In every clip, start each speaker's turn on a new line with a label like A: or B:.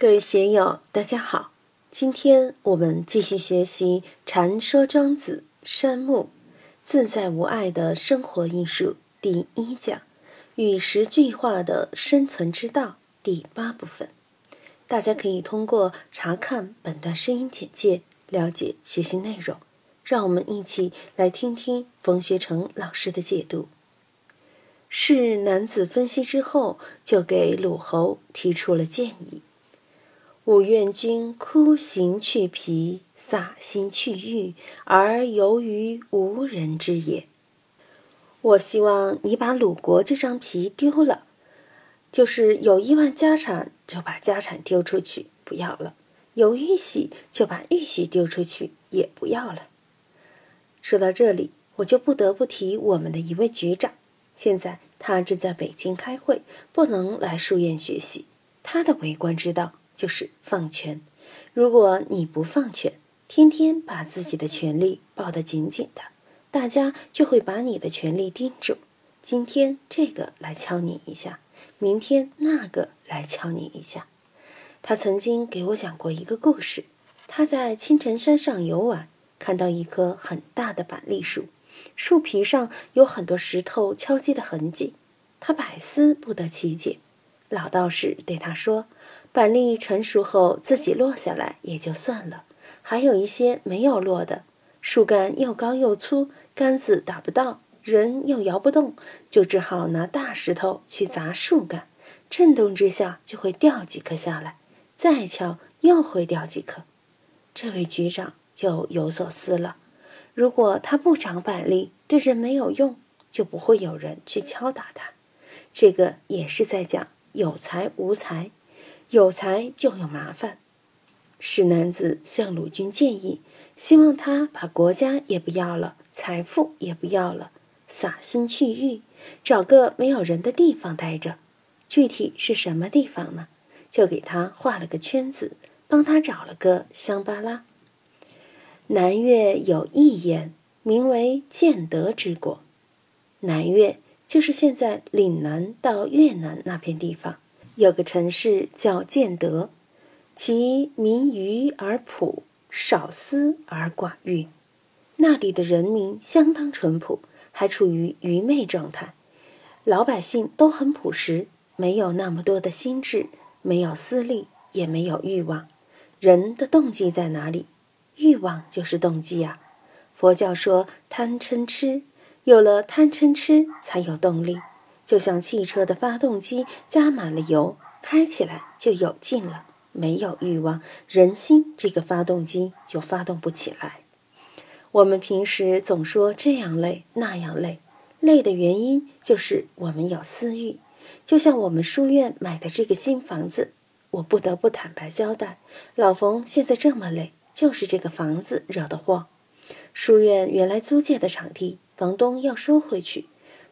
A: 各位学友，大家好！今天我们继续学习《禅说庄子》山木自在无碍的生活艺术第一讲“与时俱化的生存之道”第八部分。大家可以通过查看本段声音简介了解学习内容。让我们一起来听听冯学成老师的解读。是男子分析之后，就给鲁侯提出了建议。吾愿君枯行去皮，洒心去欲，而游于无人之也。我希望你把鲁国这张皮丢了，就是有亿万家产，就把家产丢出去，不要了；有玉玺，就把玉玺丢出去，也不要了。说到这里，我就不得不提我们的一位局长，现在他正在北京开会，不能来书院学习。他的为官之道。就是放权。如果你不放权，天天把自己的权利抱得紧紧的，大家就会把你的权利盯住。今天这个来敲你一下，明天那个来敲你一下。他曾经给我讲过一个故事：他在青城山上游玩，看到一棵很大的板栗树，树皮上有很多石头敲击的痕迹，他百思不得其解。老道士对他说。板栗成熟后自己落下来也就算了，还有一些没有落的，树干又高又粗，杆子打不到，人又摇不动，就只好拿大石头去砸树干，震动之下就会掉几颗下来，再敲又会掉几颗。这位局长就有所思了：如果他不长板栗，对人没有用，就不会有人去敲打他。这个也是在讲有才无才。有才就有麻烦，史男子向鲁军建议，希望他把国家也不要了，财富也不要了，洒心去欲，找个没有人的地方待着。具体是什么地方呢？就给他画了个圈子，帮他找了个香巴拉。南越有一言，名为建德之国。南越就是现在岭南到越南那片地方。有个城市叫建德，其民愚而朴，少思而寡欲。那里的人民相当淳朴，还处于愚昧状态。老百姓都很朴实，没有那么多的心智，没有私利，也没有欲望。人的动机在哪里？欲望就是动机啊。佛教说贪嗔痴，有了贪嗔痴，才有动力。就像汽车的发动机加满了油，开起来就有劲了。没有欲望，人心这个发动机就发动不起来。我们平时总说这样累那样累，累的原因就是我们有私欲。就像我们书院买的这个新房子，我不得不坦白交代，老冯现在这么累，就是这个房子惹的祸。书院原来租借的场地，房东要收回去。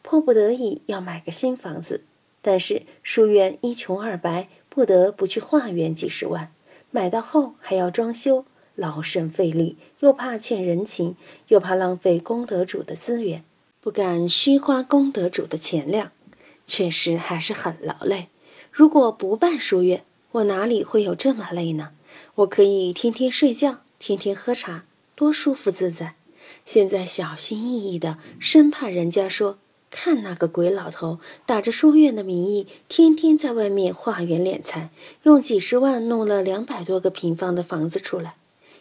A: 迫不得已要买个新房子，但是书院一穷二白，不得不去化缘几十万。买到后还要装修，劳神费力，又怕欠人情，又怕浪费功德主的资源，不敢虚花功德主的钱粮，确实还是很劳累。如果不办书院，我哪里会有这么累呢？我可以天天睡觉，天天喝茶，多舒服自在。现在小心翼翼的，生怕人家说。看那个鬼老头，打着书院的名义，天天在外面化缘敛财，用几十万弄了两百多个平方的房子出来。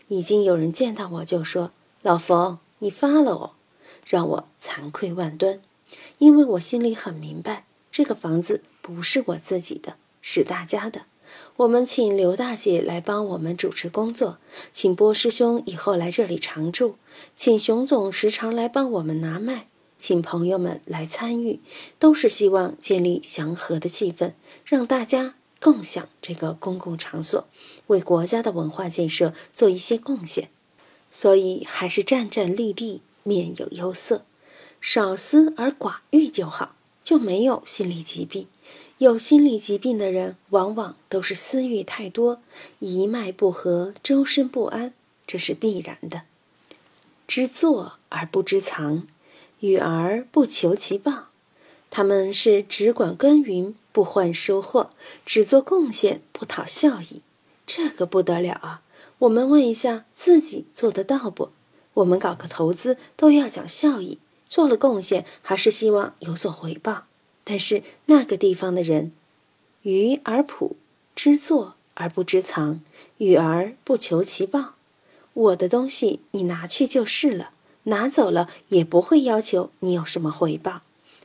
A: 已经有人见到我就说：“老冯，你发了哦！”让我惭愧万端，因为我心里很明白，这个房子不是我自己的，是大家的。我们请刘大姐来帮我们主持工作，请波师兄以后来这里常住，请熊总时常来帮我们拿麦。请朋友们来参与，都是希望建立祥和的气氛，让大家共享这个公共场所，为国家的文化建设做一些贡献。所以还是战战栗栗，面有忧色，少思而寡欲就好，就没有心理疾病。有心理疾病的人，往往都是私欲太多，一脉不和，周身不安，这是必然的。知坐而不知藏。与而不求其报，他们是只管耕耘不换收获，只做贡献不讨效益，这个不得了啊！我们问一下自己做得到不？我们搞个投资都要讲效益，做了贡献还是希望有所回报。但是那个地方的人，愚而朴，知作而不知藏，与而不求其报。我的东西你拿去就是了，拿走了也不会要求你有什么回报。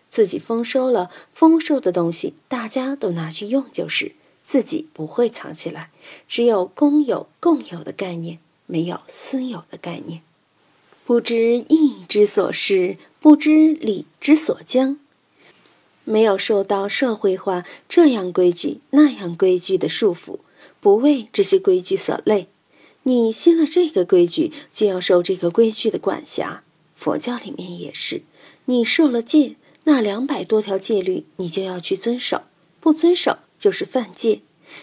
A: 自己丰收了，丰收的东西大家都拿去用就是，自己不会藏起来。只有公有、共有的概念，没有私有的概念。不知义之所是，不知礼之所将。没有受到社会化这样规矩那样规矩的束缚，不为这些规矩所累。你信了这个规矩，就要受这个规矩的管辖。佛教里面也是，你受了戒，那两百多条戒律你就要去遵守，不遵守就是犯戒。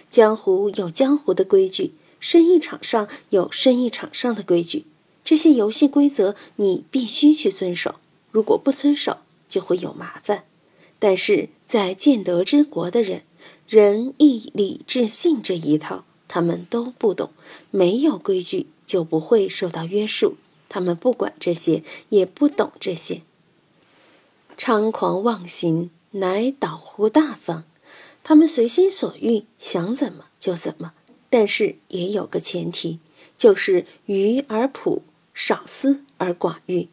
A: 江湖有江湖的规矩，生意场上有生意场上的规矩，这些游戏规则你必须去遵守。如果不遵守，就会有麻烦。但是在建德之国的人，仁义礼智信这一套，他们都不懂。没有规矩就不会受到约束，他们不管这些，也不懂这些。猖狂妄行，乃导乎大方。他们随心所欲，想怎么就怎么。但是也有个前提，就是愚而朴，少思而寡欲。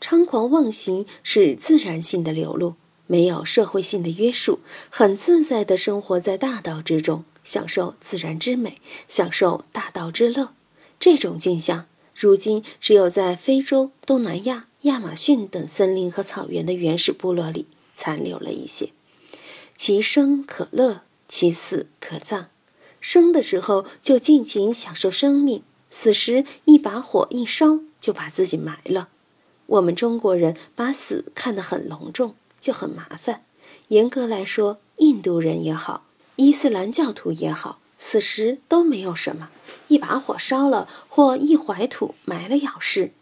A: 猖狂妄行是自然性的流露。没有社会性的约束，很自在地生活在大道之中，享受自然之美，享受大道之乐。这种景象，如今只有在非洲、东南亚、亚马逊等森林和草原的原始部落里残留了一些。其生可乐，其死可葬。生的时候就尽情享受生命，死时一把火一烧就把自己埋了。我们中国人把死看得很隆重。就很麻烦。严格来说，印度人也好，伊斯兰教徒也好，死时都没有什么，一把火烧了或一怀土埋了了事。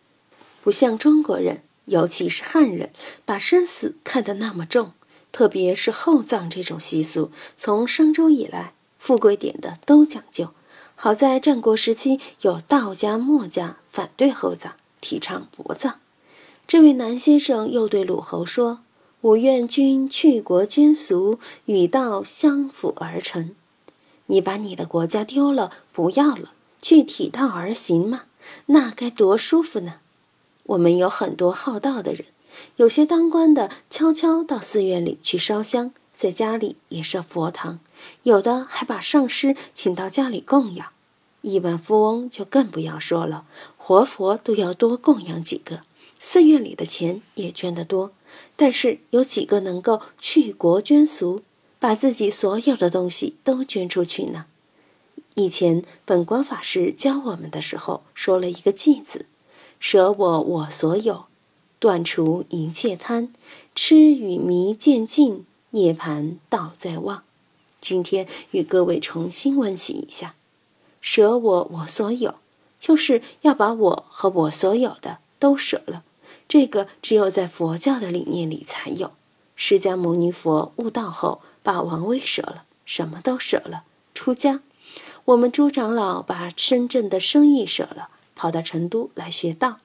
A: 不像中国人，尤其是汉人，把生死看得那么重。特别是厚葬这种习俗，从商周以来，富贵点的都讲究。好在战国时期有道家、墨家反对厚葬，提倡薄葬。这位南先生又对鲁侯说。我愿君去国捐俗，与道相辅而成。你把你的国家丢了，不要了，去体道而行嘛，那该多舒服呢！我们有很多好道的人，有些当官的悄悄到寺院里去烧香，在家里也设佛堂，有的还把上师请到家里供养。亿万富翁就更不要说了，活佛都要多供养几个，寺院里的钱也捐得多。但是有几个能够去国捐俗，把自己所有的东西都捐出去呢？以前本官法师教我们的时候说了一个“偈”字，舍我我所有，断除一切贪，痴与迷渐尽，涅盘道在望。今天与各位重新温习一下，舍我我所有，就是要把我和我所有的都舍了。这个只有在佛教的理念里才有。释迦牟尼佛悟道后，把王位舍了，什么都舍了，出家。我们朱长老把深圳的生意舍了，跑到成都来学道。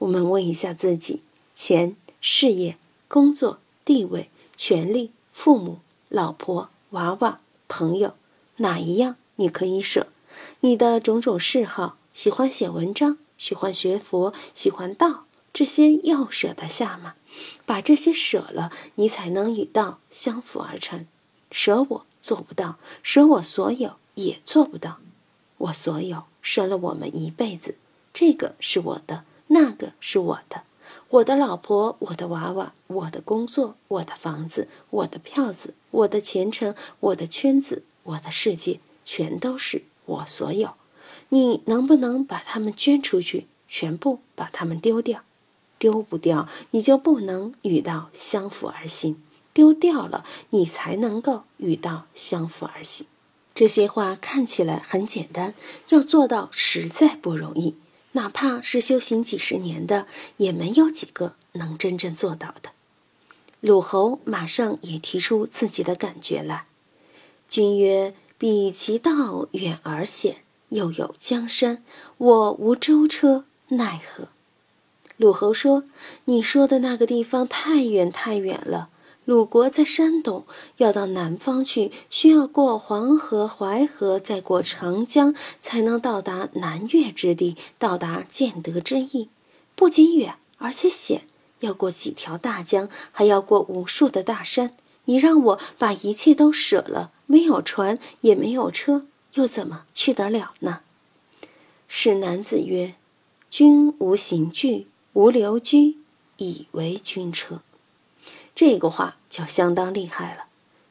A: 我们问一下自己：钱、事业、工作、地位、权利、父母、老婆、娃娃、朋友，哪一样你可以舍？你的种种嗜好，喜欢写文章，喜欢学佛，喜欢道。这些要舍得下吗？把这些舍了，你才能与道相辅而成。舍我做不到，舍我所有也做不到。我所有舍了我们一辈子，这个是我的，那个是我的，我的老婆，我的娃娃，我的工作，我的房子，我的票子，我的前程，我的圈子，我的世界，全都是我所有。你能不能把它们捐出去？全部把它们丢掉？丢不掉，你就不能与道相辅而行；丢掉了，你才能够与道相辅而行。这些话看起来很简单，要做到实在不容易。哪怕是修行几十年的，也没有几个能真正做到的。鲁侯马上也提出自己的感觉来。君曰：“彼其道远而险，又有江山，我无舟车，奈何？”鲁侯说：“你说的那个地方太远太远了。鲁国在山东，要到南方去，需要过黄河、淮河，再过长江，才能到达南越之地，到达建德之邑。不仅远，而且险，要过几条大江，还要过无数的大山。你让我把一切都舍了，没有船，也没有车，又怎么去得了呢？”是男子曰：“君无行具。”无留居，以为君车。这个话就相当厉害了。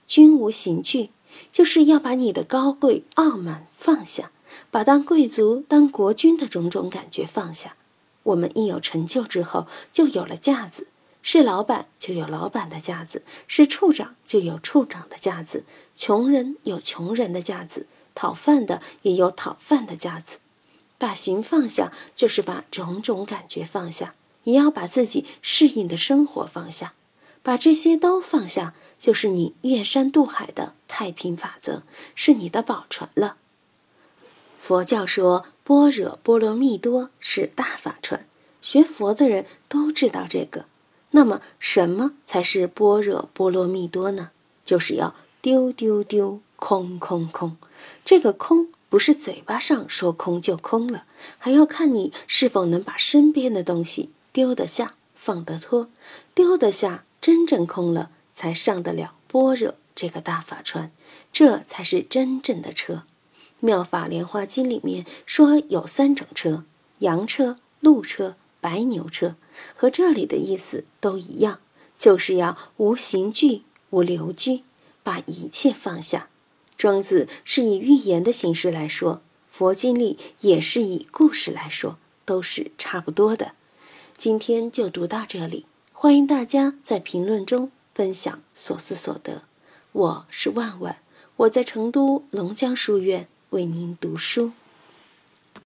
A: 君无刑具，就是要把你的高贵傲慢放下，把当贵族、当国君的种种感觉放下。我们一有成就之后，就有了架子；是老板就有老板的架子，是处长就有处长的架子。穷人有穷人的架子，讨饭的也有讨饭的架子。把形放下，就是把种种感觉放下，也要把自己适应的生活放下。把这些都放下，就是你越山渡海的太平法则，是你的宝船了。佛教说般若波罗蜜多是大法船，学佛的人都知道这个。那么，什么才是般若波罗蜜多呢？就是要丢丢丢，空空空。这个空。不是嘴巴上说空就空了，还要看你是否能把身边的东西丢得下、放得脱。丢得下，真正空了，才上得了般若这个大法船，这才是真正的车。《妙法莲花经》里面说有三种车：羊车、鹿车、白牛车，和这里的意思都一样，就是要无形具、无留居，把一切放下。庄子是以寓言的形式来说，佛经里也是以故事来说，都是差不多的。今天就读到这里，欢迎大家在评论中分享所思所得。我是万万，我在成都龙江书院为您读书。